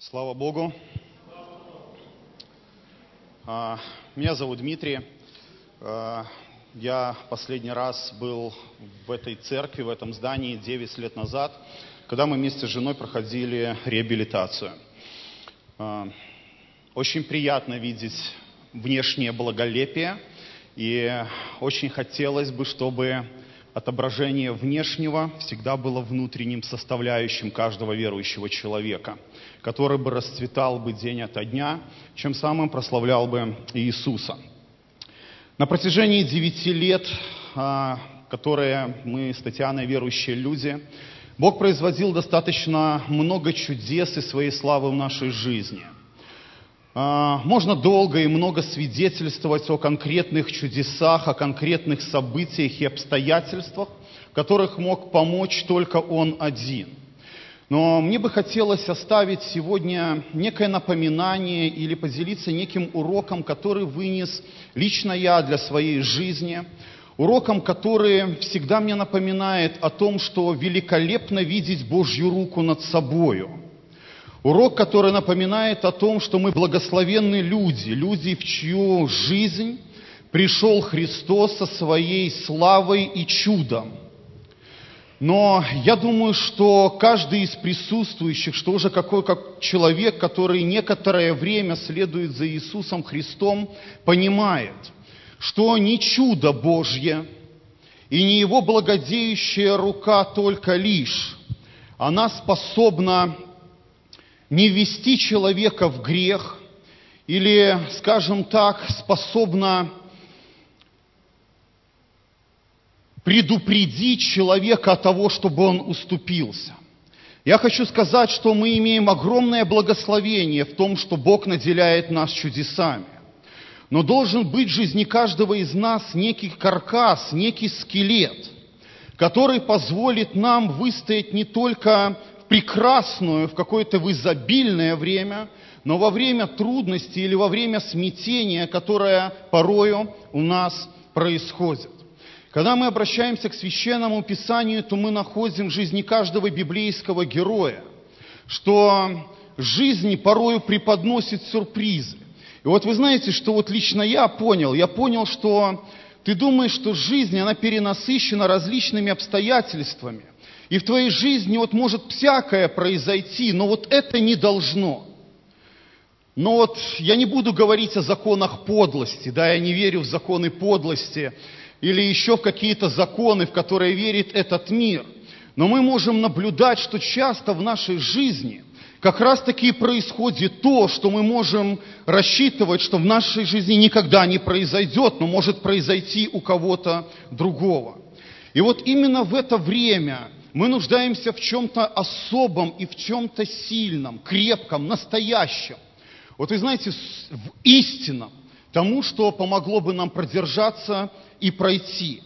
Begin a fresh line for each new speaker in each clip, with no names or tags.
Слава Богу. А, Меня зовут Дмитрий. А, Я последний раз был в этой церкви, в этом здании 9 лет назад, когда мы вместе с женой проходили реабилитацию. А, Очень приятно видеть внешнее благолепие, и очень хотелось бы, чтобы отображение внешнего всегда было внутренним составляющим каждого верующего человека, который бы расцветал бы день ото дня, чем самым прославлял бы Иисуса. На протяжении девяти лет, а, которые мы с Татьяной верующие люди, Бог производил достаточно много чудес и своей славы в нашей жизни – можно долго и много свидетельствовать о конкретных чудесах, о конкретных событиях и обстоятельствах, которых мог помочь только Он один. Но мне бы хотелось оставить сегодня некое напоминание или поделиться неким уроком, который вынес лично я для своей жизни, уроком, который всегда мне напоминает о том, что великолепно видеть Божью руку над собою – Урок, который напоминает о том, что мы благословенные люди, люди, в чью жизнь пришел Христос со своей славой и чудом. Но я думаю, что каждый из присутствующих, что уже какой как человек, который некоторое время следует за Иисусом Христом, понимает, что не чудо Божье и не Его благодеющая рука только лишь, она способна не ввести человека в грех или, скажем так, способна предупредить человека от того, чтобы он уступился. Я хочу сказать, что мы имеем огромное благословение в том, что Бог наделяет нас чудесами. Но должен быть в жизни каждого из нас некий каркас, некий скелет, который позволит нам выстоять не только прекрасную, в какое-то в изобильное время, но во время трудности или во время смятения, которое порою у нас происходит. Когда мы обращаемся к священному писанию, то мы находим в жизни каждого библейского героя, что жизни порою преподносит сюрпризы. И вот вы знаете, что вот лично я понял, я понял, что ты думаешь, что жизнь, она перенасыщена различными обстоятельствами – и в твоей жизни вот может всякое произойти, но вот это не должно. Но вот я не буду говорить о законах подлости, да, я не верю в законы подлости или еще в какие-то законы, в которые верит этот мир. Но мы можем наблюдать, что часто в нашей жизни как раз таки и происходит то, что мы можем рассчитывать, что в нашей жизни никогда не произойдет, но может произойти у кого-то другого. И вот именно в это время мы нуждаемся в чем-то особом и в чем-то сильном, крепком, настоящем. Вот вы знаете, в истинном, тому, что помогло бы нам продержаться и пройти.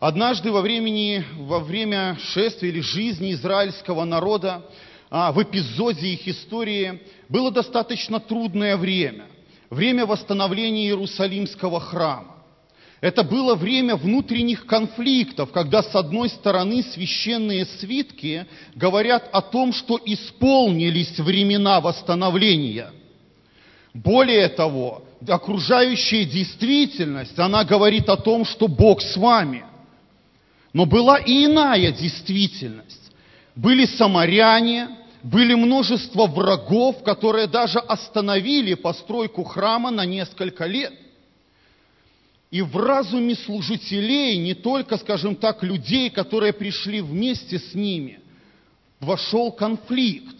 Однажды во, времени, во время шествия или жизни израильского народа, а, в эпизоде их истории, было достаточно трудное время. Время восстановления Иерусалимского храма. Это было время внутренних конфликтов, когда с одной стороны священные свитки говорят о том, что исполнились времена восстановления. Более того, окружающая действительность, она говорит о том, что Бог с вами. Но была и иная действительность. Были самаряне, были множество врагов, которые даже остановили постройку храма на несколько лет – и в разуме служителей, не только, скажем так, людей, которые пришли вместе с ними, вошел конфликт.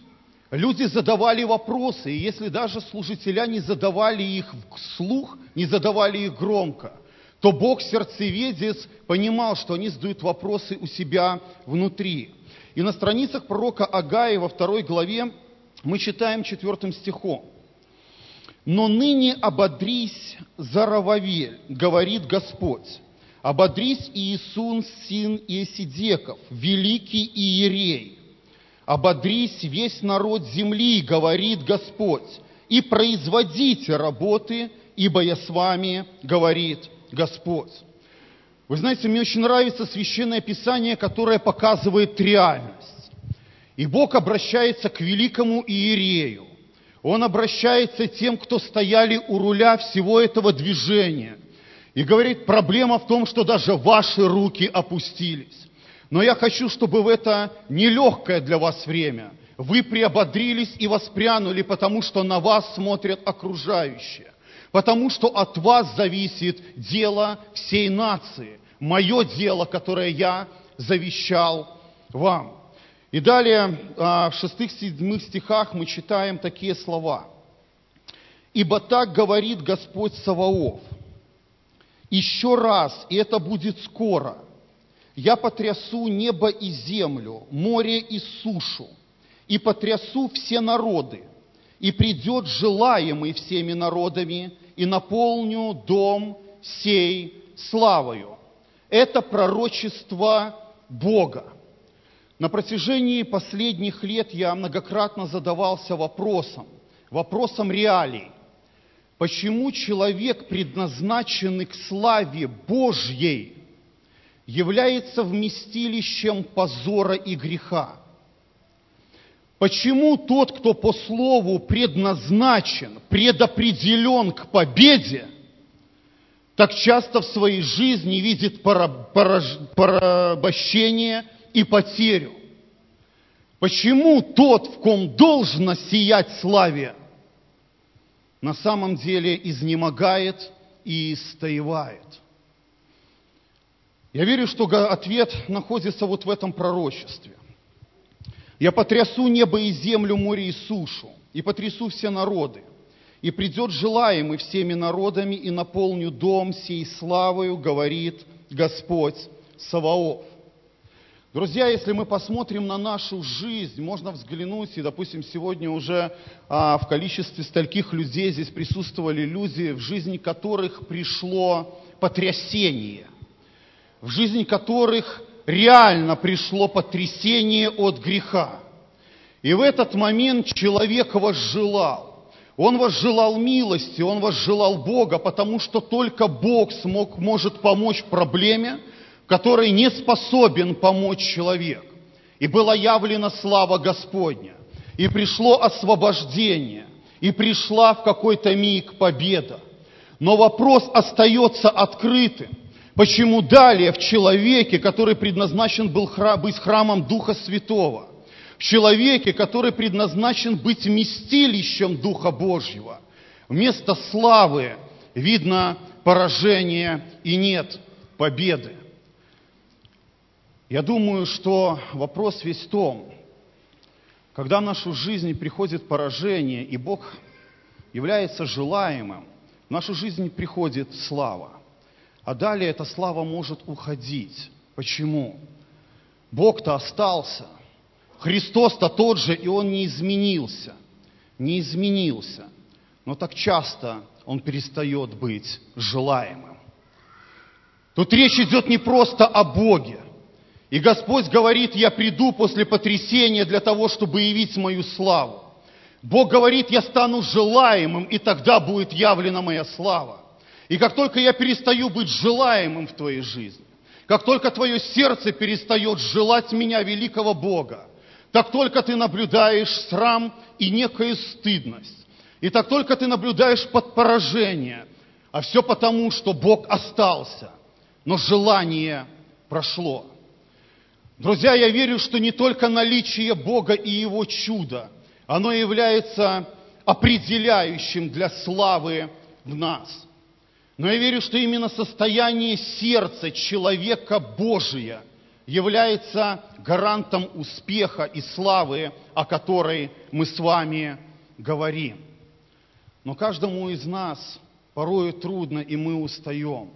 Люди задавали вопросы, и если даже служителя не задавали их вслух, не задавали их громко, то Бог сердцеведец понимал, что они задают вопросы у себя внутри. И на страницах пророка Агая во второй главе мы читаем четвертым стихом. Но ныне ободрись, Зарававель, говорит Господь. Ободрись Иисун, сын Иесидеков, великий Иерей. Ободрись весь народ земли, говорит Господь, и производите работы, ибо я с вами, говорит Господь. Вы знаете, мне очень нравится священное писание, которое показывает реальность. И Бог обращается к великому Иерею, Он обращается тем, кто стояли у руля всего этого движения. И говорит, проблема в том, что даже ваши руки опустились. Но я хочу, чтобы в это нелегкое для вас время вы приободрились и воспрянули, потому что на вас смотрят окружающие. Потому что от вас зависит дело всей нации. Мое дело, которое я завещал вам. И далее а, в шестых-седьмых стихах мы читаем такие слова. «Ибо так говорит Господь Саваоф, еще раз, и это будет скоро, я потрясу небо и землю, море и сушу, и потрясу все народы, и придет желаемый всеми народами, и наполню дом сей славою. Это пророчество Бога. На протяжении последних лет я многократно задавался вопросом, вопросом реалий. Почему человек, предназначенный к славе Божьей, является вместилищем позора и греха? Почему тот, кто по слову предназначен, предопределен к победе, так часто в своей жизни видит порабощение и потерю? Почему тот, в ком должно сиять славе, на самом деле изнемогает и истаивает? Я верю, что ответ находится вот в этом пророчестве. Я потрясу небо и землю, море и сушу, и потрясу все народы. И придет желаемый всеми народами, и наполню дом сей славою, говорит Господь Саваоф. Друзья, если мы посмотрим на нашу жизнь, можно взглянуть, и, допустим, сегодня уже а, в количестве стольких людей здесь присутствовали люди, в жизни которых пришло потрясение, в жизни которых реально пришло потрясение от греха. И в этот момент человек возжелал. Он возжелал милости, он возжелал Бога, потому что только Бог смог, может помочь проблеме, которой не способен помочь человек. И была явлена слава Господня, и пришло освобождение, и пришла в какой-то миг победа. Но вопрос остается открытым. Почему далее в человеке, который предназначен был храм, быть храмом Духа Святого, в человеке, который предназначен быть вместилищем Духа Божьего, вместо славы видно поражение и нет победы. Я думаю, что вопрос весь в том, когда в нашу жизнь приходит поражение, и Бог является желаемым, в нашу жизнь приходит слава. А далее эта слава может уходить. Почему? Бог-то остался. Христос-то тот же, и Он не изменился. Не изменился. Но так часто Он перестает быть желаемым. Тут речь идет не просто о Боге. И Господь говорит, я приду после потрясения для того, чтобы явить мою славу. Бог говорит, я стану желаемым, и тогда будет явлена моя слава. И как только я перестаю быть желаемым в твоей жизни, как только твое сердце перестает желать меня, великого Бога, так только ты наблюдаешь срам и некую стыдность. И так только ты наблюдаешь под поражение. А все потому, что Бог остался, но желание прошло. Друзья, я верю, что не только наличие Бога и Его чуда, оно является определяющим для славы в нас – но я верю, что именно состояние сердца человека Божия является гарантом успеха и славы, о которой мы с вами говорим. Но каждому из нас порою трудно, и мы устаем.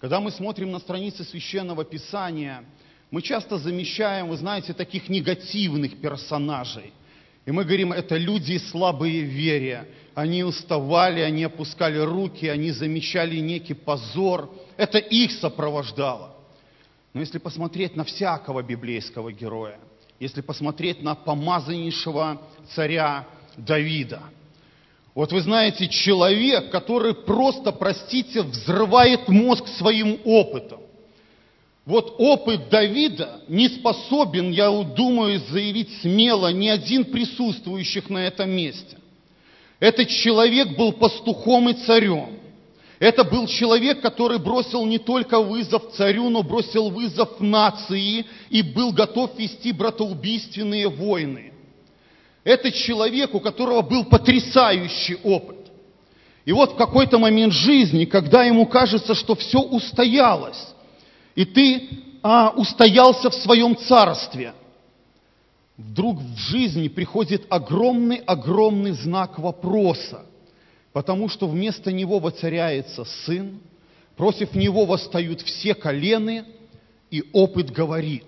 Когда мы смотрим на страницы Священного Писания, мы часто замечаем, вы знаете, таких негативных персонажей. И мы говорим, это люди слабые в вере, они уставали, они опускали руки, они замечали некий позор. Это их сопровождало. Но если посмотреть на всякого библейского героя, если посмотреть на помазаннейшего царя Давида, вот вы знаете, человек, который просто, простите, взрывает мозг своим опытом. Вот опыт Давида не способен, я думаю, заявить смело ни один присутствующих на этом месте. Этот человек был пастухом и царем. Это был человек, который бросил не только вызов царю, но бросил вызов нации и был готов вести братоубийственные войны. Это человек, у которого был потрясающий опыт. И вот в какой-то момент жизни, когда ему кажется, что все устоялось, и ты а, устоялся в своем царстве, вдруг в жизни приходит огромный-огромный знак вопроса, потому что вместо него воцаряется сын, против него восстают все колены, и опыт говорит.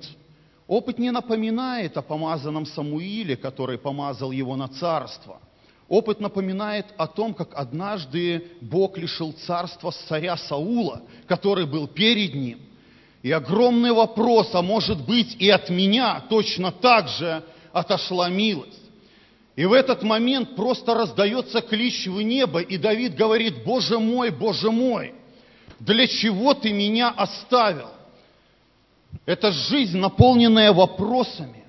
Опыт не напоминает о помазанном Самуиле, который помазал его на царство – Опыт напоминает о том, как однажды Бог лишил царства царя Саула, который был перед ним. И огромный вопрос, а может быть и от меня точно так же отошла милость. И в этот момент просто раздается клич в небо, и Давид говорит, Боже мой, Боже мой, для чего ты меня оставил? Это жизнь, наполненная вопросами.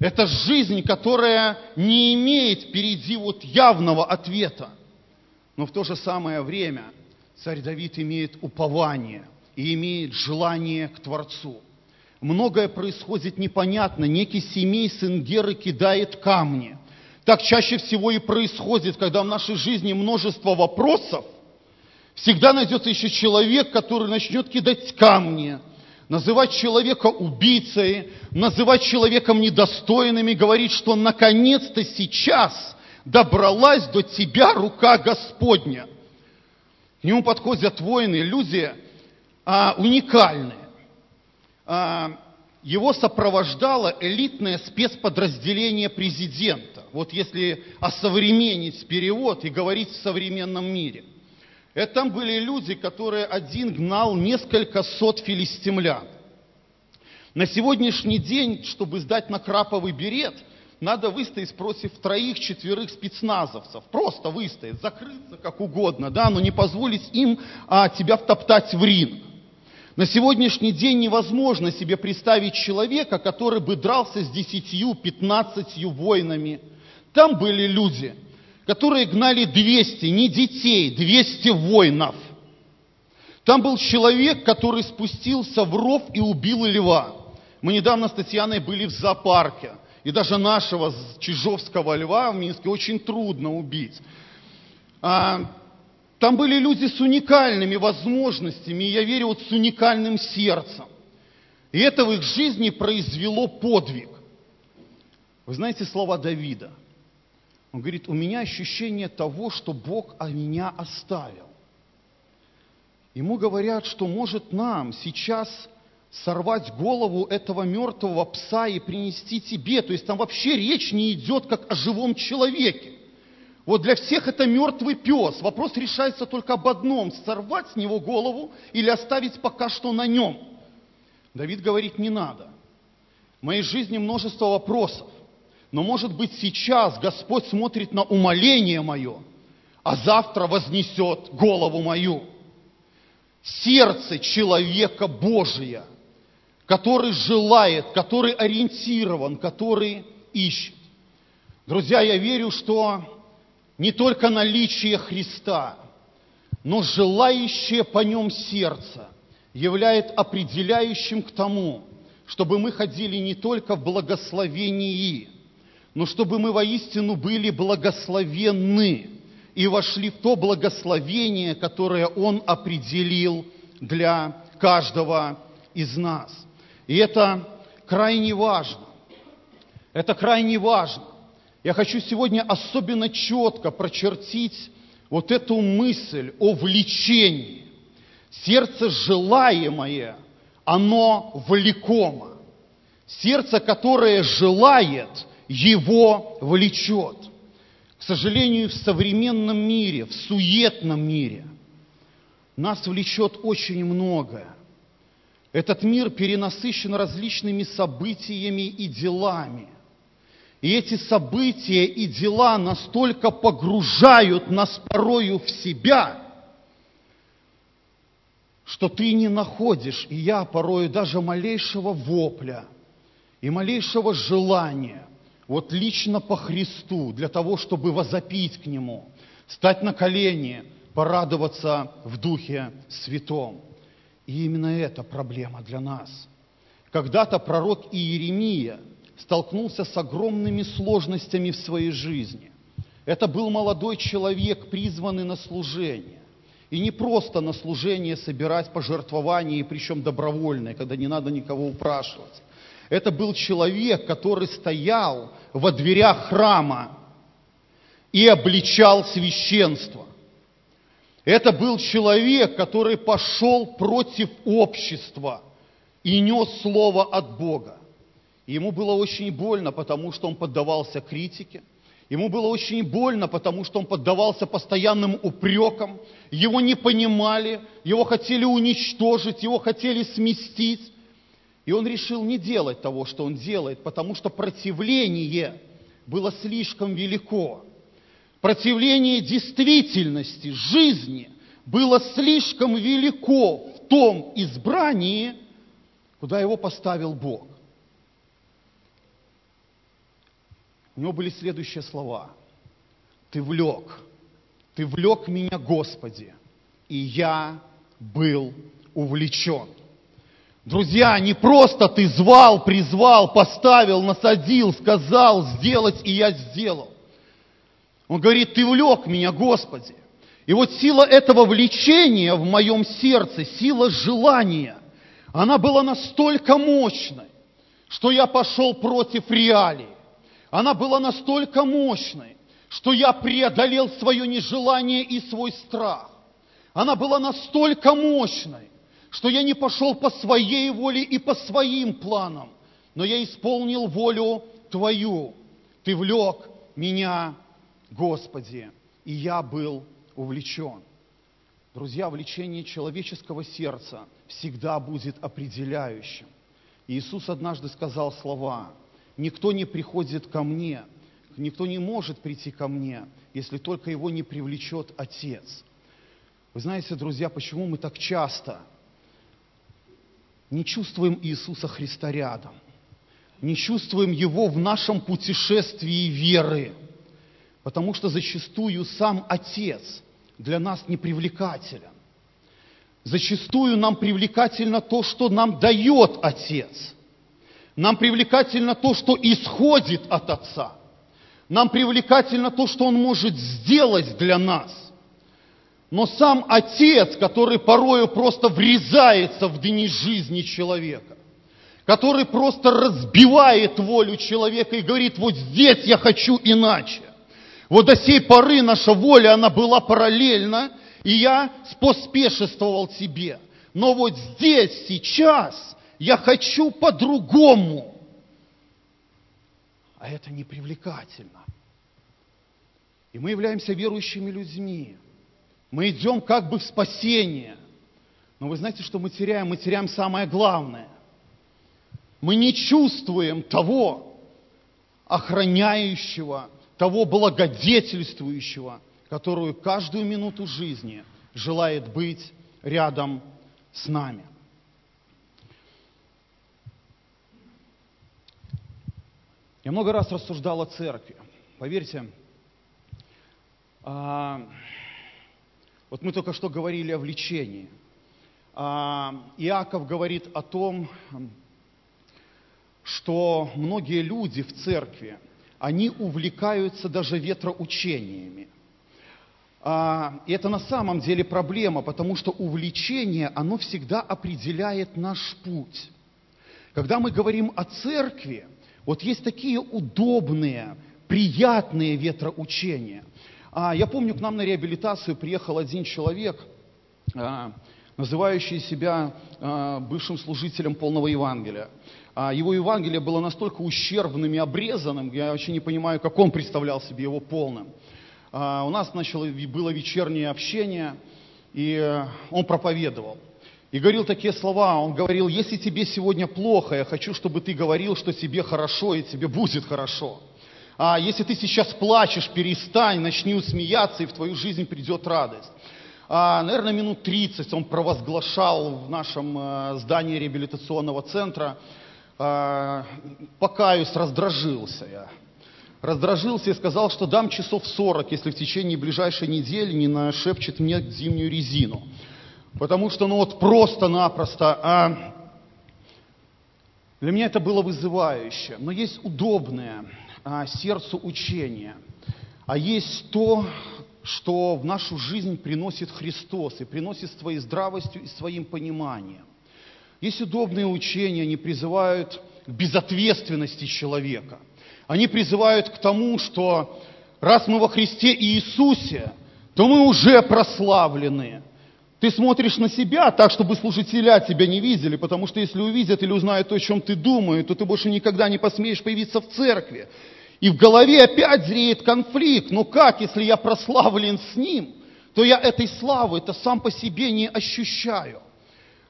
Это жизнь, которая не имеет впереди вот явного ответа. Но в то же самое время царь Давид имеет упование и имеет желание к Творцу. Многое происходит непонятно. Некий семей сын Геры кидает камни. Так чаще всего и происходит, когда в нашей жизни множество вопросов, всегда найдется еще человек, который начнет кидать камни – называть человека убийцей, называть человеком недостойным и говорить, что наконец-то сейчас добралась до тебя рука Господня. К нему подходят воины, люди а, уникальные. А, его сопровождало элитное спецподразделение президента. Вот если осовременить перевод и говорить в современном мире. Это там были люди, которые один гнал несколько сот филистимлян. На сегодняшний день, чтобы сдать на краповый берет, надо выстоять против троих-четверых спецназовцев. Просто выстоять, закрыться как угодно, да, но не позволить им а, тебя втоптать в ринг. На сегодняшний день невозможно себе представить человека, который бы дрался с десятью, пятнадцатью воинами. Там были люди – которые гнали 200, не детей, 200 воинов. Там был человек, который спустился в ров и убил льва. Мы недавно с Татьяной были в зоопарке. И даже нашего чижовского льва в Минске очень трудно убить. А, там были люди с уникальными возможностями, и я верю, вот с уникальным сердцем. И это в их жизни произвело подвиг. Вы знаете слова Давида – он говорит, у меня ощущение того, что Бог о меня оставил. Ему говорят, что может нам сейчас сорвать голову этого мертвого пса и принести тебе. То есть там вообще речь не идет как о живом человеке. Вот для всех это мертвый пес. Вопрос решается только об одном. Сорвать с него голову или оставить пока что на нем. Давид говорит, не надо. В моей жизни множество вопросов. Но может быть сейчас Господь смотрит на умоление мое, а завтра вознесет голову мою. Сердце человека Божия, который желает, который ориентирован, который ищет. Друзья, я верю, что не только наличие Христа, но желающее по нем сердце является определяющим к тому, чтобы мы ходили не только в благословении, но чтобы мы воистину были благословенны и вошли в то благословение, которое Он определил для каждого из нас. И это крайне важно. Это крайне важно. Я хочу сегодня особенно четко прочертить вот эту мысль о влечении. Сердце желаемое, оно влекомо. Сердце, которое желает – его влечет. К сожалению, в современном мире, в суетном мире нас влечет очень многое. Этот мир перенасыщен различными событиями и делами. И эти события и дела настолько погружают нас порою в себя, что ты не находишь, и я порою даже малейшего вопля и малейшего желания вот лично по Христу, для того, чтобы возопить к Нему, стать на колени, порадоваться в Духе Святом. И именно это проблема для нас. Когда-то пророк Иеремия столкнулся с огромными сложностями в своей жизни. Это был молодой человек, призванный на служение. И не просто на служение собирать пожертвования, причем добровольные, когда не надо никого упрашивать. Это был человек, который стоял во дверях храма и обличал священство. Это был человек, который пошел против общества и нес слово от Бога. Ему было очень больно, потому что он поддавался критике. Ему было очень больно, потому что он поддавался постоянным упрекам. Его не понимали, его хотели уничтожить, его хотели сместить. И он решил не делать того, что он делает, потому что противление было слишком велико. Противление действительности, жизни было слишком велико в том избрании, куда его поставил Бог. У него были следующие слова. Ты влек, ты влек меня, Господи, и я был увлечен. Друзья, не просто ты звал, призвал, поставил, насадил, сказал сделать, и я сделал. Он говорит, ты влек меня, Господи. И вот сила этого влечения в моем сердце, сила желания, она была настолько мощной, что я пошел против реалий. Она была настолько мощной, что я преодолел свое нежелание и свой страх. Она была настолько мощной, что я не пошел по своей воле и по своим планам, но я исполнил волю Твою. Ты влек меня Господи, и я был увлечен. Друзья, влечение человеческого сердца всегда будет определяющим. Иисус однажды сказал слова, «Никто не приходит ко мне, никто не может прийти ко мне, если только его не привлечет Отец». Вы знаете, друзья, почему мы так часто не чувствуем Иисуса Христа рядом, не чувствуем Его в нашем путешествии веры – Потому что зачастую сам Отец для нас не привлекателен. Зачастую нам привлекательно то, что нам дает Отец. Нам привлекательно то, что исходит от Отца. Нам привлекательно то, что Он может сделать для нас. Но сам Отец, который порою просто врезается в дни жизни человека, который просто разбивает волю человека и говорит, вот здесь я хочу иначе. Вот до сей поры наша воля, она была параллельна, и я поспешествовал тебе. Но вот здесь, сейчас, я хочу по-другому. А это непривлекательно. И мы являемся верующими людьми. Мы идем как бы в спасение. Но вы знаете, что мы теряем? Мы теряем самое главное. Мы не чувствуем того охраняющего, того благодетельствующего, которую каждую минуту жизни желает быть рядом с нами. Я много раз рассуждал о церкви. Поверьте, а, вот мы только что говорили о влечении. А, Иаков говорит о том, что многие люди в церкви – они увлекаются даже ветроучениями. А, и это на самом деле проблема, потому что увлечение, оно всегда определяет наш путь. Когда мы говорим о церкви, вот есть такие удобные, приятные ветроучения. А, я помню, к нам на реабилитацию приехал один человек, а, называющий себя а, бывшим служителем полного Евангелия. А его Евангелие было настолько ущербным и обрезанным, я вообще не понимаю, как он представлял себе его полным. А у нас начало, было вечернее общение, и он проповедовал. И говорил такие слова, он говорил, если тебе сегодня плохо, я хочу, чтобы ты говорил, что тебе хорошо, и тебе будет хорошо. А если ты сейчас плачешь, перестань, начни смеяться, и в твою жизнь придет радость. А, наверное, минут 30 он провозглашал в нашем э, здании реабилитационного центра, а, покаюсь, раздражился я. раздражился и сказал, что дам часов 40, если в течение ближайшей недели не нашепчет мне зимнюю резину. Потому что, ну вот просто-напросто, а для меня это было вызывающе. Но есть удобное а, сердцу учение, а есть то, что в нашу жизнь приносит Христос и приносит своей здравостью и своим пониманием. Есть удобные учения, они призывают к безответственности человека. Они призывают к тому, что раз мы во Христе Иисусе, то мы уже прославлены. Ты смотришь на себя так, чтобы служителя тебя не видели, потому что если увидят или узнают то, о чем ты думаешь, то ты больше никогда не посмеешь появиться в церкви. И в голове опять зреет конфликт. Ну как, если я прославлен с ним, то я этой славы это сам по себе не ощущаю.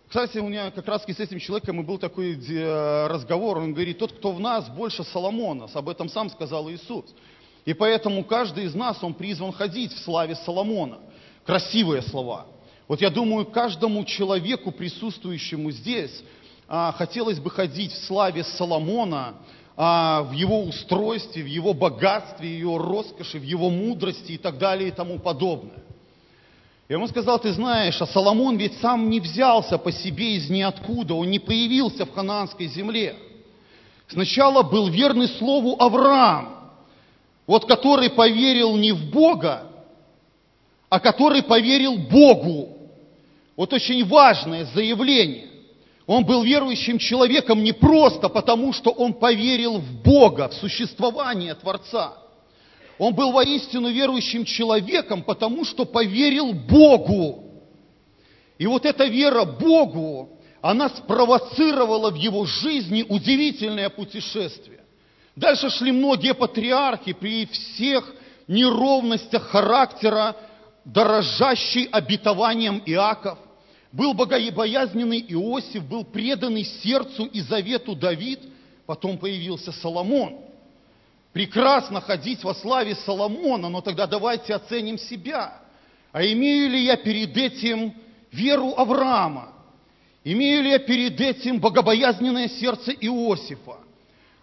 Кстати, у меня как раз с этим человеком и был такой э, разговор. Он говорит, тот, кто в нас, больше Соломона. Об этом сам сказал Иисус. И поэтому каждый из нас, он призван ходить в славе Соломона. Красивые слова. Вот я думаю, каждому человеку, присутствующему здесь, а, хотелось бы ходить в славе Соломона, а, в его устройстве, в его богатстве, в его роскоши, в его мудрости и так далее и тому подобное. Я ему сказал, ты знаешь, а Соломон ведь сам не взялся по себе из ниоткуда, он не появился в ханаанской земле. Сначала был верный слову Авраам, вот который поверил не в Бога, а который поверил Богу. Вот очень важное заявление. Он был верующим человеком не просто потому, что он поверил в Бога, в существование Творца. Он был воистину верующим человеком, потому что поверил Богу. И вот эта вера Богу, она спровоцировала в его жизни удивительное путешествие. Дальше шли многие патриархи при всех неровностях характера, дорожащий обетованием Иаков – был богобоязненный Иосиф, был преданный сердцу и завету Давид, потом появился Соломон. Прекрасно ходить во славе Соломона, но тогда давайте оценим себя. А имею ли я перед этим веру Авраама? Имею ли я перед этим богобоязненное сердце Иосифа?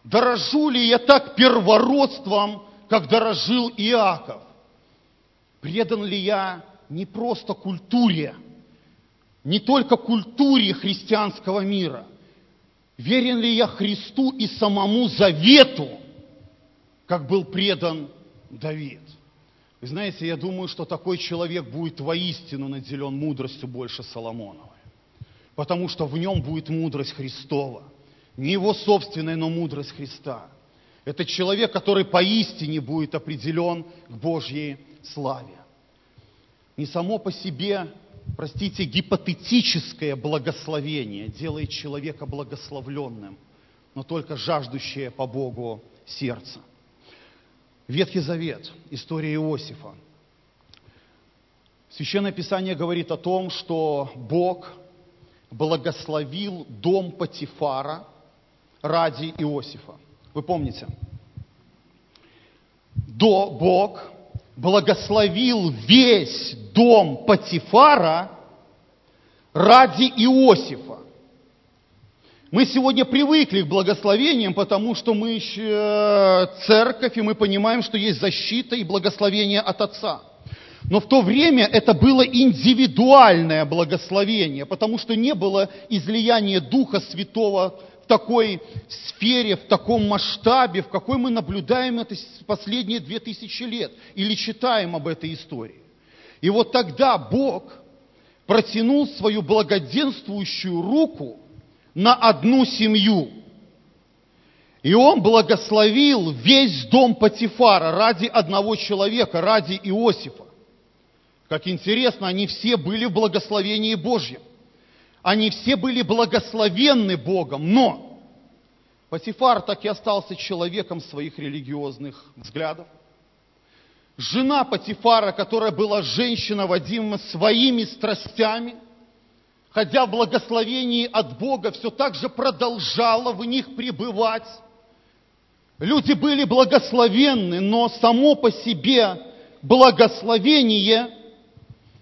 Дорожу ли я так первородством, как дорожил Иаков? Предан ли я не просто культуре, не только культуре христианского мира. Верен ли я Христу и самому завету, как был предан Давид? Вы знаете, я думаю, что такой человек будет воистину наделен мудростью больше Соломоновой. Потому что в нем будет мудрость Христова. Не его собственная, но мудрость Христа. Это человек, который поистине будет определен к Божьей славе. Не само по себе простите, гипотетическое благословение делает человека благословленным, но только жаждущее по Богу сердце. Ветхий Завет, история Иосифа. Священное Писание говорит о том, что Бог благословил дом Патифара ради Иосифа. Вы помните? До Бог благословил весь дом Патифара ради Иосифа. Мы сегодня привыкли к благословениям, потому что мы еще э, церковь, и мы понимаем, что есть защита и благословение от Отца. Но в то время это было индивидуальное благословение, потому что не было излияния Духа Святого такой сфере, в таком масштабе, в какой мы наблюдаем это последние две тысячи лет или читаем об этой истории. И вот тогда Бог протянул свою благоденствующую руку на одну семью. И он благословил весь дом Патифара ради одного человека, ради Иосифа. Как интересно, они все были в благословении Божьем. Они все были благословенны Богом, но Патифар так и остался человеком своих религиозных взглядов. Жена Патифара, которая была женщина, водима своими страстями, ходя в благословении от Бога, все так же продолжала в них пребывать. Люди были благословенны, но само по себе благословение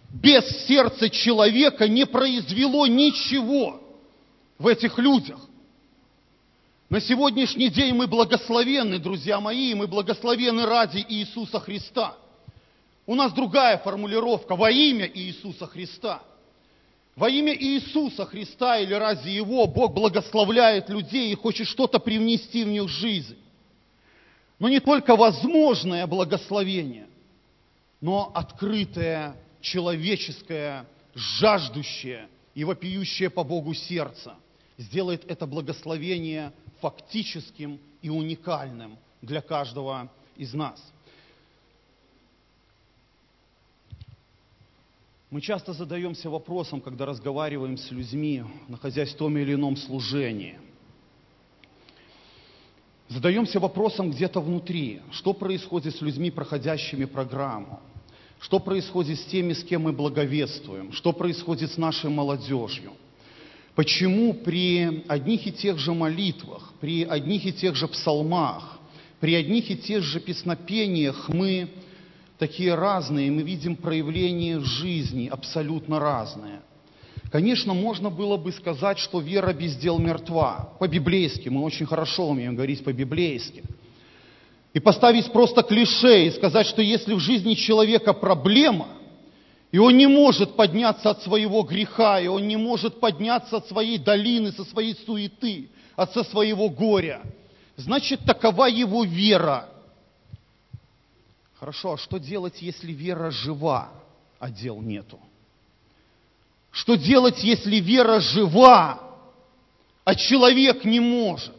без сердца человека не произвело ничего в этих людях. На сегодняшний день мы благословенны, друзья мои, мы благословенны ради Иисуса Христа. У нас другая формулировка – во имя Иисуса Христа. Во имя Иисуса Христа или ради Его Бог благословляет людей и хочет что-то привнести в них жизнь. Но не только возможное благословение, но открытое, человеческое, жаждущее и вопиющее по Богу сердце сделает это благословение фактическим и уникальным для каждого из нас. Мы часто задаемся вопросом, когда разговариваем с людьми, находясь в том или ином служении. Задаемся вопросом где-то внутри, что происходит с людьми, проходящими программу, что происходит с теми, с кем мы благовествуем, что происходит с нашей молодежью – Почему при одних и тех же молитвах, при одних и тех же псалмах, при одних и тех же песнопениях мы такие разные, мы видим проявления жизни абсолютно разные. Конечно, можно было бы сказать, что вера без дел мертва. По-библейски, мы очень хорошо умеем говорить по-библейски. И поставить просто клише и сказать, что если в жизни человека проблема, и он не может подняться от своего греха, и он не может подняться от своей долины, со своей суеты, от со своего горя. Значит, такова его вера. Хорошо, а что делать, если вера жива, а дел нету? Что делать, если вера жива, а человек не может?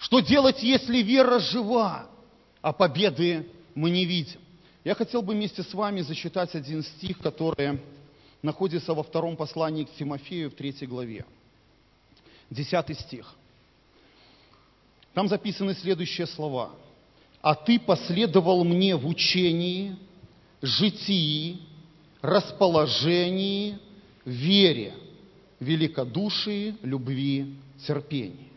Что делать, если вера жива, а победы мы не видим? Я хотел бы вместе с вами зачитать один стих, который находится во втором послании к Тимофею в третьей главе. Десятый стих. Там записаны следующие слова. «А ты последовал мне в учении, житии, расположении, вере, великодушии, любви, терпении».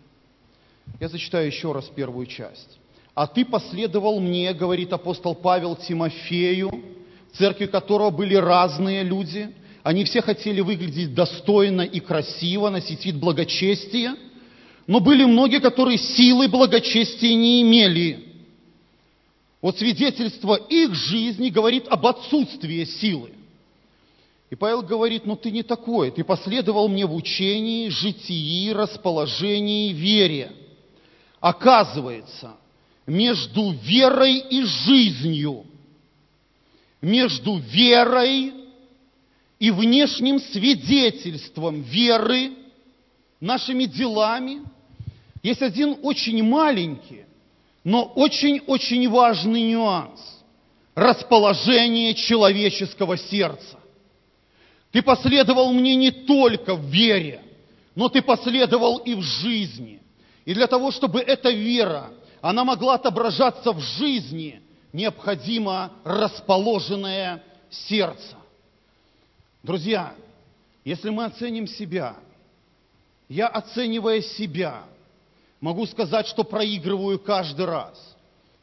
Я зачитаю еще раз первую часть. А ты последовал мне, говорит апостол Павел Тимофею, в церкви которого были разные люди. Они все хотели выглядеть достойно и красиво, носить вид благочестия. Но были многие, которые силы благочестия не имели. Вот свидетельство их жизни говорит об отсутствии силы. И Павел говорит, ну ты не такой, ты последовал мне в учении, житии, расположении, вере. Оказывается, между верой и жизнью, между верой и внешним свидетельством веры, нашими делами, есть один очень маленький, но очень-очень важный нюанс – расположение человеческого сердца. Ты последовал мне не только в вере, но ты последовал и в жизни. И для того, чтобы эта вера – она могла отображаться в жизни, необходимо расположенное сердце. Друзья, если мы оценим себя, я оценивая себя, могу сказать, что проигрываю каждый раз,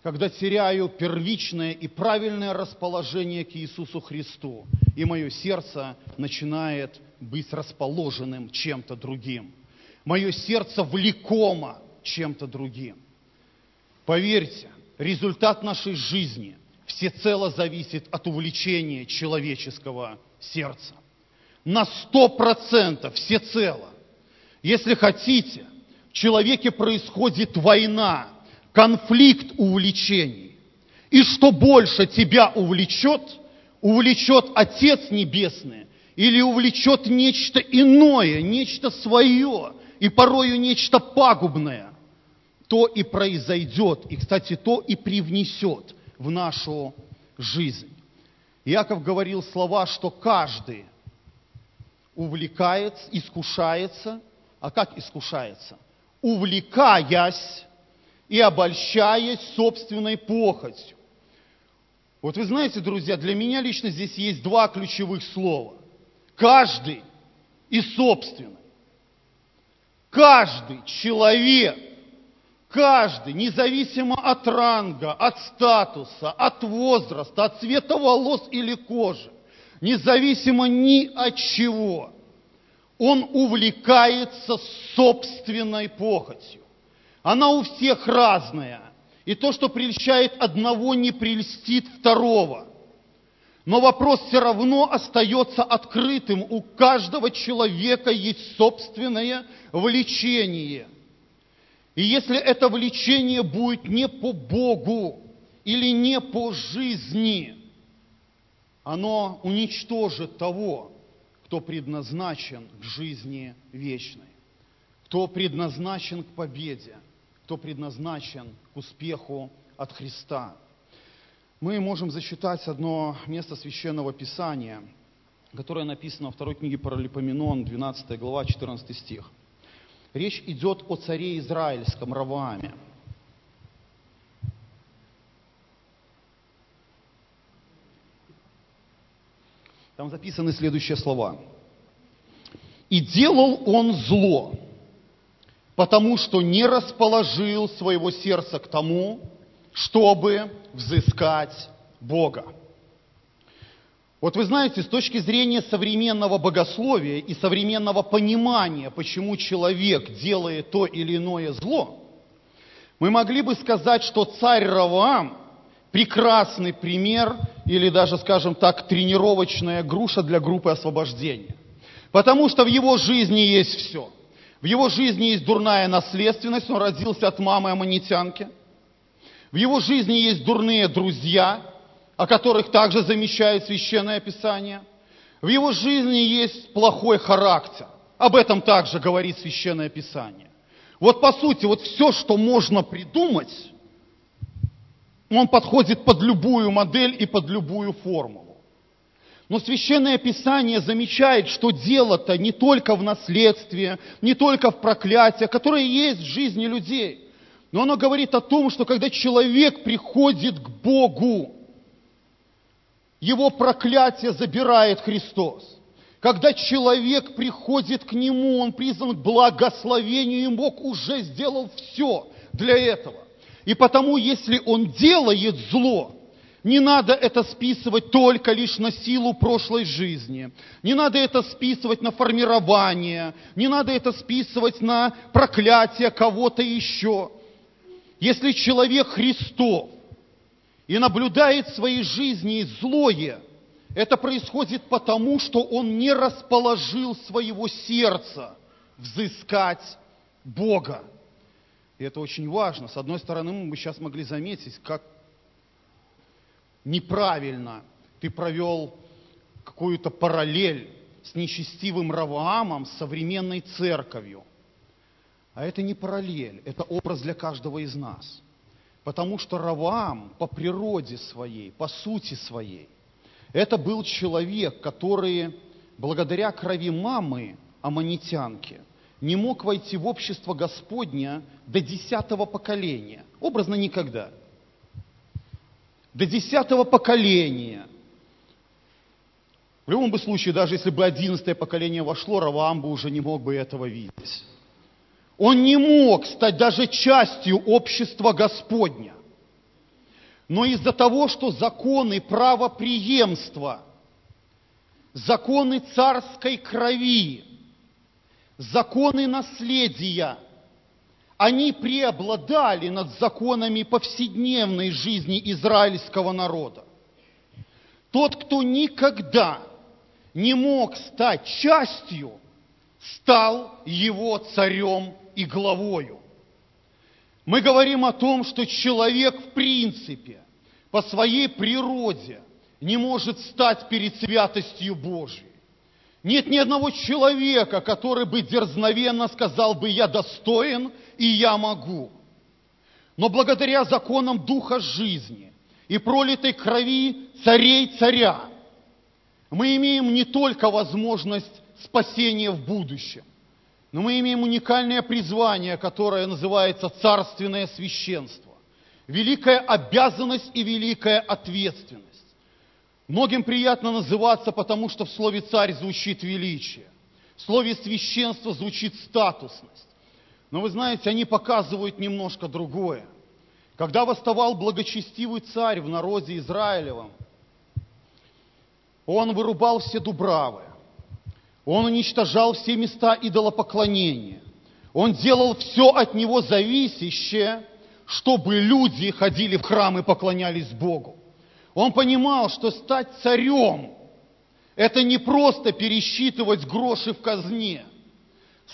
когда теряю первичное и правильное расположение к Иисусу Христу, и мое сердце начинает быть расположенным чем-то другим. Мое сердце влекомо чем-то другим. Поверьте, результат нашей жизни всецело зависит от увлечения человеческого сердца. На сто процентов всецело. Если хотите, в человеке происходит война, конфликт увлечений. И что больше тебя увлечет, увлечет Отец Небесный или увлечет нечто иное, нечто свое, и порою нечто пагубное, то и произойдет, и, кстати, то и привнесет в нашу жизнь. Иаков говорил слова, что каждый увлекается, искушается, а как искушается? Увлекаясь и обольщаясь собственной похотью. Вот вы знаете, друзья, для меня лично здесь есть два ключевых слова. Каждый и собственный. Каждый человек Каждый, независимо от ранга, от статуса, от возраста, от цвета волос или кожи, независимо ни от чего, он увлекается собственной похотью. Она у всех разная. И то, что прельщает одного, не прельстит второго. Но вопрос все равно остается открытым. У каждого человека есть собственное влечение. И если это влечение будет не по Богу или не по жизни, оно уничтожит того, кто предназначен к жизни вечной, кто предназначен к победе, кто предназначен к успеху от Христа мы можем засчитать одно место Священного Писания, которое написано во второй книге Паралипоменон, 12 глава, 14 стих. Речь идет о царе израильском Равааме. Там записаны следующие слова. «И делал он зло, потому что не расположил своего сердца к тому, чтобы взыскать Бога. Вот вы знаете, с точки зрения современного богословия и современного понимания, почему человек делает то или иное зло, мы могли бы сказать, что царь Равам прекрасный пример или даже, скажем так, тренировочная груша для группы освобождения. Потому что в его жизни есть все. В его жизни есть дурная наследственность, он родился от мамы аммонитянки – в его жизни есть дурные друзья, о которых также замещает Священное Писание. В его жизни есть плохой характер. Об этом также говорит Священное Писание. Вот по сути, вот все, что можно придумать, он подходит под любую модель и под любую формулу. Но Священное Писание замечает, что дело-то не только в наследстве, не только в проклятии, которое есть в жизни людей – но оно говорит о том, что когда человек приходит к Богу, его проклятие забирает Христос. Когда человек приходит к Нему, он призван к благословению, и Бог уже сделал все для этого. И потому, если он делает зло, не надо это списывать только лишь на силу прошлой жизни. Не надо это списывать на формирование. Не надо это списывать на проклятие кого-то еще. Если человек Христов и наблюдает в своей жизни злое, это происходит потому, что он не расположил своего сердца взыскать Бога. И это очень важно. С одной стороны, мы сейчас могли заметить, как неправильно ты провел какую-то параллель с нечестивым Раваамом, современной церковью. А это не параллель, это образ для каждого из нас. Потому что Раваам по природе своей, по сути своей, это был человек, который благодаря крови мамы, аммонитянки, не мог войти в общество Господня до десятого поколения. Образно никогда. До десятого поколения. В любом бы случае, даже если бы одиннадцатое поколение вошло, Раваам бы уже не мог бы этого видеть. Он не мог стать даже частью общества Господня. Но из-за того, что законы правоприемства, законы царской крови, законы наследия, они преобладали над законами повседневной жизни израильского народа. Тот, кто никогда не мог стать частью, стал его царем и главою. Мы говорим о том, что человек в принципе по своей природе не может стать перед святостью Божией. Нет ни одного человека, который бы дерзновенно сказал бы, я достоин и я могу. Но благодаря законам Духа жизни и пролитой крови царей царя, мы имеем не только возможность спасения в будущем, но мы имеем уникальное призвание, которое называется царственное священство. Великая обязанность и великая ответственность. Многим приятно называться, потому что в слове «царь» звучит величие. В слове «священство» звучит статусность. Но вы знаете, они показывают немножко другое. Когда восставал благочестивый царь в народе Израилевом, он вырубал все дубравы, он уничтожал все места идолопоклонения. Он делал все от него зависящее, чтобы люди ходили в храм и поклонялись Богу. Он понимал, что стать царем – это не просто пересчитывать гроши в казне.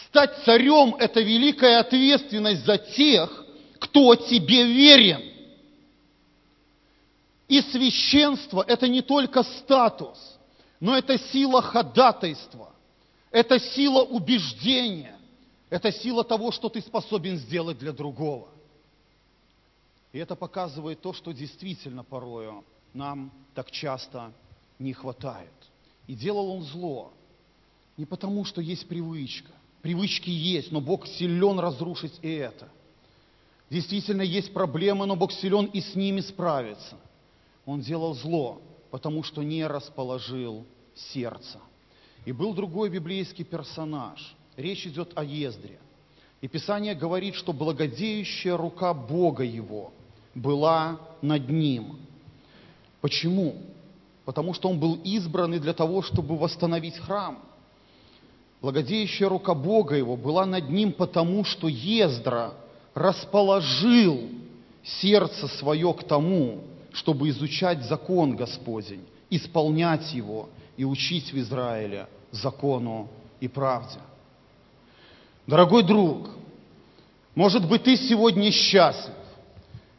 Стать царем – это великая ответственность за тех, кто тебе верен. И священство – это не только статус, но это сила ходатайства, это сила убеждения, это сила того, что ты способен сделать для другого. И это показывает то, что действительно порою нам так часто не хватает. И делал он зло не потому, что есть привычка. Привычки есть, но Бог силен разрушить и это. Действительно есть проблемы, но Бог силен и с ними справиться. Он делал зло, потому что не расположил сердце. И был другой библейский персонаж. Речь идет о Ездре. И Писание говорит, что благодеющая рука Бога его была над ним. Почему? Потому что он был избранный для того, чтобы восстановить храм. Благодеющая рука Бога его была над ним, потому что Ездра расположил сердце свое к тому, чтобы изучать закон Господень, исполнять его и учить в Израиле закону и правде. Дорогой друг, может быть, ты сегодня счастлив,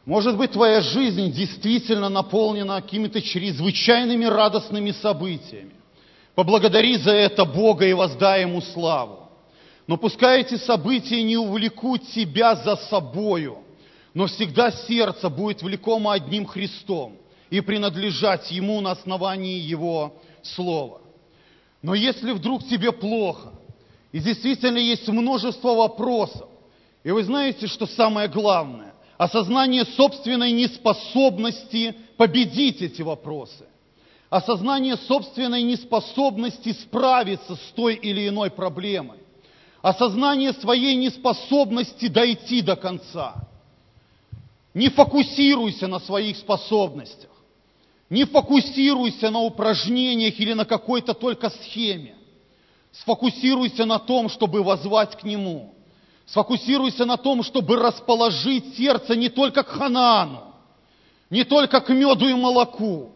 может быть, твоя жизнь действительно наполнена какими-то чрезвычайными радостными событиями. Поблагодари за это Бога и воздай Ему славу. Но пускай эти события не увлекут тебя за собою, но всегда сердце будет влекомо одним Христом и принадлежать Ему на основании Его Слова. Но если вдруг тебе плохо, и действительно есть множество вопросов, и вы знаете, что самое главное, осознание собственной неспособности победить эти вопросы, осознание собственной неспособности справиться с той или иной проблемой, осознание своей неспособности дойти до конца. Не фокусируйся на своих способностях, не фокусируйся на упражнениях или на какой-то только схеме. Сфокусируйся на том, чтобы возвать к Нему – Сфокусируйся на том, чтобы расположить сердце не только к Ханаану, не только к меду и молоку.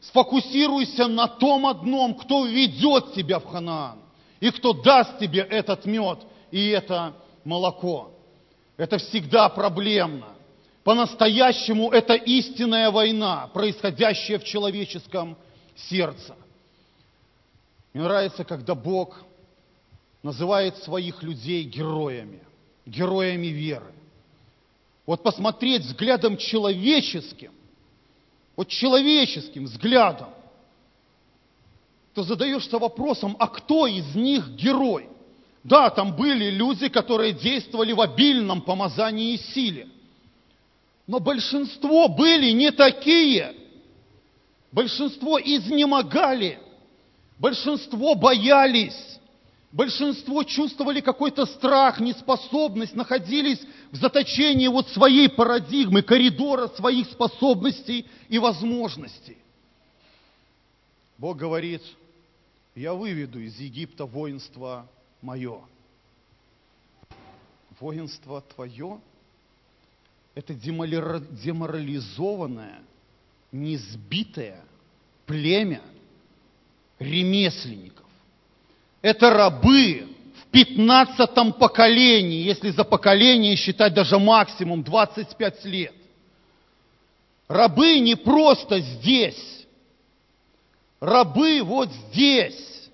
Сфокусируйся на том одном, кто ведет тебя в Ханаан и кто даст тебе этот мед и это молоко. Это всегда проблемно. По-настоящему это истинная война, происходящая в человеческом сердце. Мне нравится, когда Бог называет своих людей героями – героями веры. Вот посмотреть взглядом человеческим, вот человеческим взглядом, то задаешься вопросом, а кто из них герой? Да, там были люди, которые действовали в обильном помазании и силе. Но большинство были не такие. Большинство изнемогали. Большинство боялись. Большинство чувствовали какой-то страх, неспособность, находились в заточении вот своей парадигмы, коридора своих способностей и возможностей. Бог говорит, я выведу из Египта воинство мое. Воинство твое – это деморализованное, несбитое племя ремесленников это рабы в пятнадцатом поколении, если за поколение считать даже максимум 25 лет. Рабы не просто здесь. Рабы вот здесь.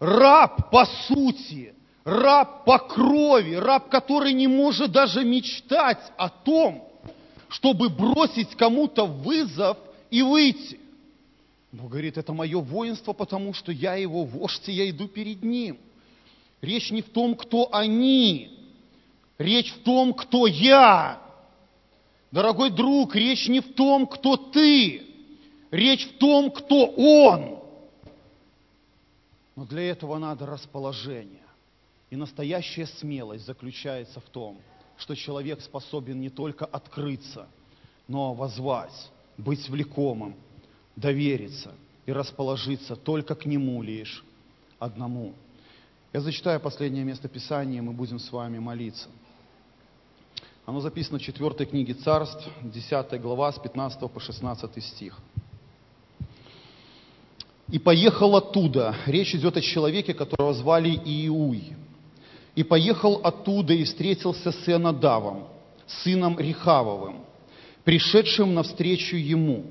Раб по сути, раб по крови, раб, который не может даже мечтать о том, чтобы бросить кому-то вызов и выйти. Бог говорит, это мое воинство, потому что я его вождь, и я иду перед ним. Речь не в том, кто они. Речь в том, кто я. Дорогой друг, речь не в том, кто ты. Речь в том, кто он. Но для этого надо расположение. И настоящая смелость заключается в том, что человек способен не только открыться, но возвать, быть влекомым, довериться и расположиться только к Нему лишь одному. Я зачитаю последнее место Писания, и мы будем с вами молиться. Оно записано в 4 книге Царств, 10 глава, с 15 по 16 стих. «И поехал оттуда». Речь идет о человеке, которого звали Иуй. «И поехал оттуда и встретился с Энадавом, сыном Рехавовым, пришедшим навстречу ему,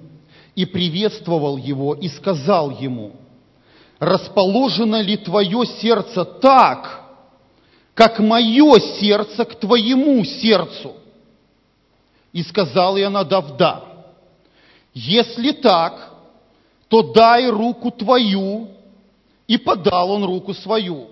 и приветствовал его, и сказал ему, «Расположено ли твое сердце так, как мое сердце к твоему сердцу. И сказал Ионадав, да. Если так, то дай руку твою. И подал он руку свою.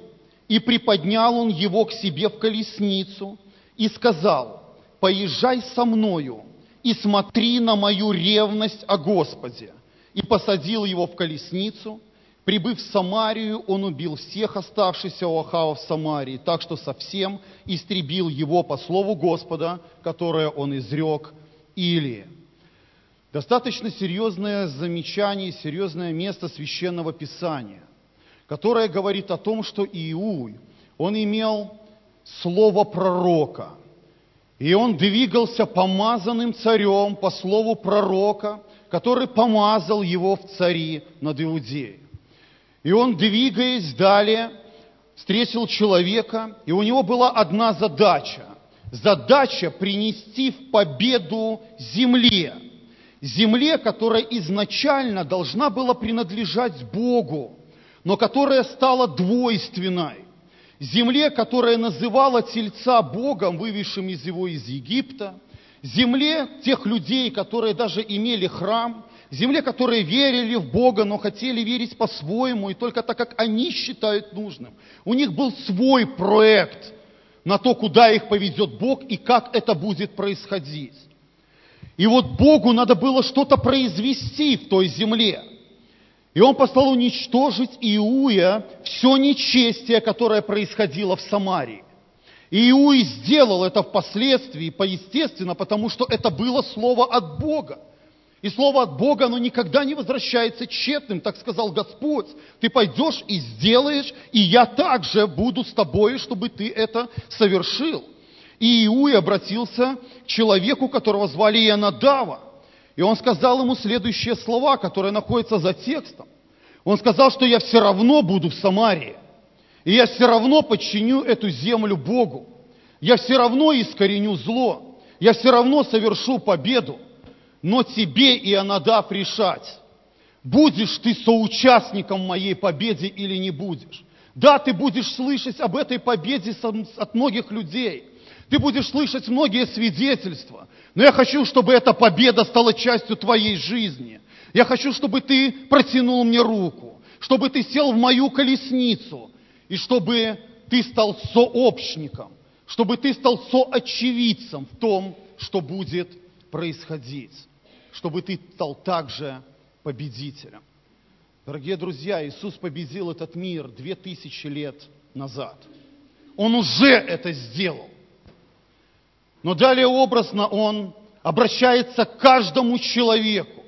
И приподнял он его к себе в колесницу и сказал, поезжай со мною и смотри на мою ревность о Господе. И посадил его в колесницу – Прибыв в Самарию, он убил всех оставшихся у Ахава в Самарии, так что совсем истребил его по слову Господа, которое он изрек Илии. Достаточно серьезное замечание, серьезное место священного писания, которое говорит о том, что Иуй, он имел слово пророка, и он двигался помазанным царем по слову пророка, который помазал его в цари над Иудеей. И он, двигаясь далее, встретил человека, и у него была одна задача. Задача принести в победу земле. Земле, которая изначально должна была принадлежать Богу, но которая стала двойственной. Земле, которая называла тельца Богом, вывезшим из его из Египта. Земле тех людей, которые даже имели храм, земле, которые верили в Бога, но хотели верить по-своему, и только так, как они считают нужным. У них был свой проект на то, куда их поведет Бог и как это будет происходить. И вот Богу надо было что-то произвести в той земле. И он послал уничтожить Иуя все нечестие, которое происходило в Самарии. И Иуй сделал это впоследствии, поестественно, потому что это было слово от Бога. И слово от Бога, оно никогда не возвращается тщетным, так сказал Господь. Ты пойдешь и сделаешь, и я также буду с тобой, чтобы ты это совершил. И Иуи обратился к человеку, которого звали Ионадава. И он сказал ему следующие слова, которые находятся за текстом. Он сказал, что я все равно буду в Самарии. И я все равно подчиню эту землю Богу. Я все равно искореню зло. Я все равно совершу победу но тебе, Ионадав, решать, будешь ты соучастником моей победе или не будешь. Да, ты будешь слышать об этой победе от многих людей. Ты будешь слышать многие свидетельства. Но я хочу, чтобы эта победа стала частью твоей жизни. Я хочу, чтобы ты протянул мне руку, чтобы ты сел в мою колесницу, и чтобы ты стал сообщником, чтобы ты стал соочевидцем в том, что будет происходить чтобы ты стал также победителем. Дорогие друзья, Иисус победил этот мир две тысячи лет назад. Он уже это сделал. Но далее образно Он обращается к каждому человеку.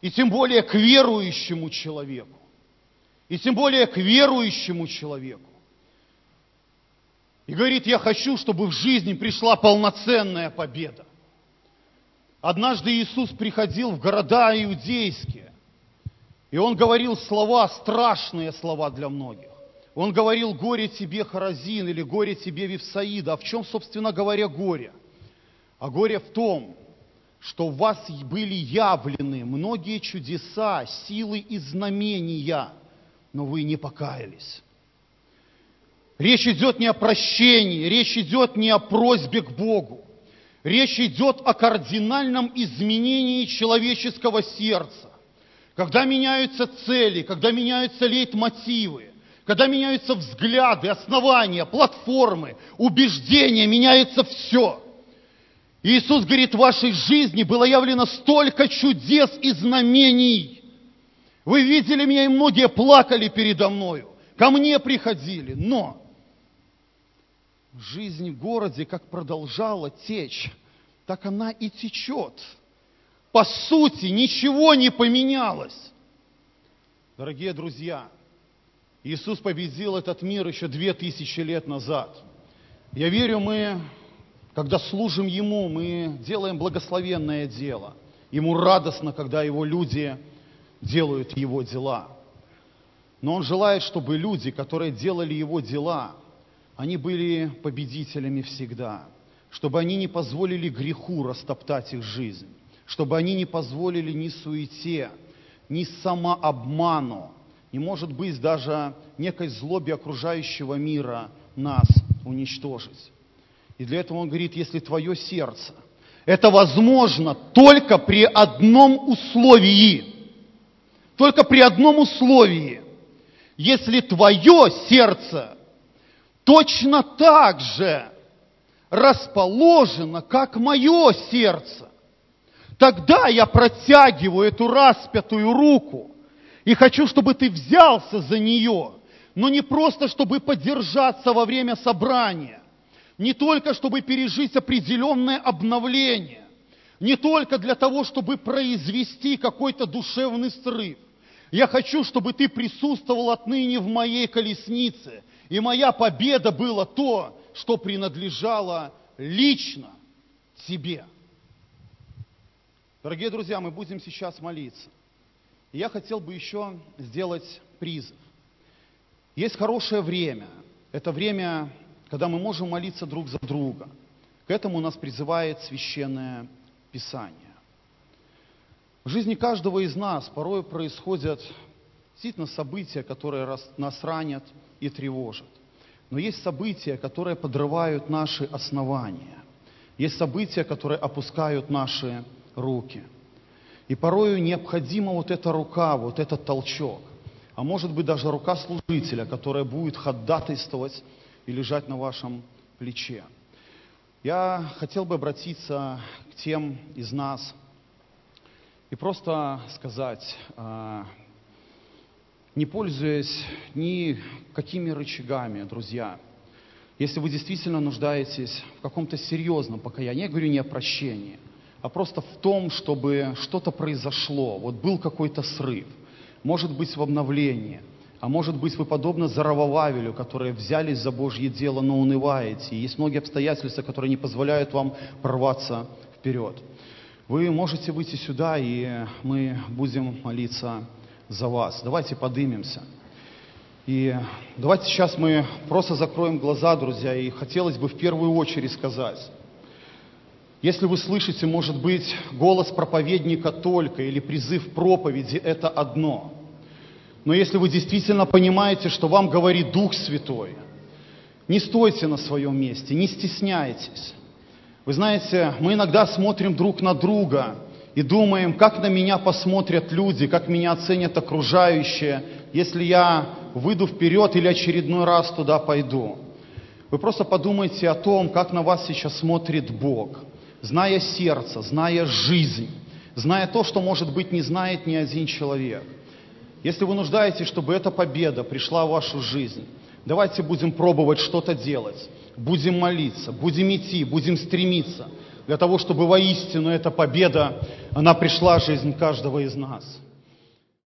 И тем более к верующему человеку. И тем более к верующему человеку. И говорит, я хочу, чтобы в жизни пришла полноценная победа. Однажды Иисус приходил в города иудейские, и Он говорил слова, страшные слова для многих. Он говорил, горе тебе, Харазин, или горе тебе, Вифсаида. А в чем, собственно говоря, горе? А горе в том, что у вас были явлены многие чудеса, силы и знамения, но вы не покаялись. Речь идет не о прощении, речь идет не о просьбе к Богу. Речь идет о кардинальном изменении человеческого сердца. Когда меняются цели, когда меняются лейтмотивы, когда меняются взгляды, основания, платформы, убеждения, меняется все. Иисус говорит, в вашей жизни было явлено столько чудес и знамений. Вы видели меня, и многие плакали передо мною. Ко мне приходили, но жизнь в городе как продолжала течь, так она и течет. По сути, ничего не поменялось. Дорогие друзья, Иисус победил этот мир еще две тысячи лет назад. Я верю, мы, когда служим Ему, мы делаем благословенное дело. Ему радостно, когда Его люди делают Его дела. Но Он желает, чтобы люди, которые делали Его дела, они были победителями всегда, чтобы они не позволили греху растоптать их жизнь, чтобы они не позволили ни суете, ни самообману, не может быть даже некой злобе окружающего мира нас уничтожить. И для этого он говорит, если твое сердце, это возможно только при одном условии, только при одном условии, если твое сердце точно так же расположено, как мое сердце, тогда я протягиваю эту распятую руку и хочу, чтобы ты взялся за нее, но не просто, чтобы поддержаться во время собрания, не только, чтобы пережить определенное обновление, не только для того, чтобы произвести какой-то душевный срыв. Я хочу, чтобы ты присутствовал отныне в моей колеснице, и моя победа была то, что принадлежало лично тебе. Дорогие друзья, мы будем сейчас молиться. Я хотел бы еще сделать призыв. Есть хорошее время. Это время, когда мы можем молиться друг за друга. К этому нас призывает Священное Писание. В жизни каждого из нас порой происходят действительно события, которые нас ранят и тревожат. Но есть события, которые подрывают наши основания. Есть события, которые опускают наши руки – и порою необходима вот эта рука, вот этот толчок. А может быть даже рука служителя, которая будет ходатайствовать и лежать на вашем плече. Я хотел бы обратиться к тем из нас и просто сказать, а, не пользуясь ни какими рычагами, друзья, если вы действительно нуждаетесь в каком-то серьезном покаянии, я говорю не о прощении – а просто в том, чтобы что-то произошло, вот был какой-то срыв, может быть в обновлении, а может быть вы подобно Заравававелю, которые взялись за Божье дело, но унываете. И есть многие обстоятельства, которые не позволяют вам прорваться вперед. Вы можете выйти сюда, и мы будем молиться за вас. Давайте подымемся. И давайте сейчас мы просто закроем глаза, друзья, и хотелось бы в первую очередь сказать, если вы слышите, может быть, голос проповедника только или призыв проповеди, это одно. Но если вы действительно понимаете, что вам говорит Дух Святой, не стойте на своем месте, не стесняйтесь. Вы знаете, мы иногда смотрим друг на друга и думаем, как на меня посмотрят люди, как меня оценят окружающие, если я выйду вперед или очередной раз туда пойду. Вы просто подумайте о том, как на вас сейчас смотрит Бог – зная сердце, зная жизнь, зная то, что, может быть, не знает ни один человек. Если вы нуждаетесь, чтобы эта победа пришла в вашу жизнь, давайте будем пробовать что-то делать, будем молиться, будем идти, будем стремиться для того, чтобы воистину эта победа, она пришла в жизнь каждого из нас.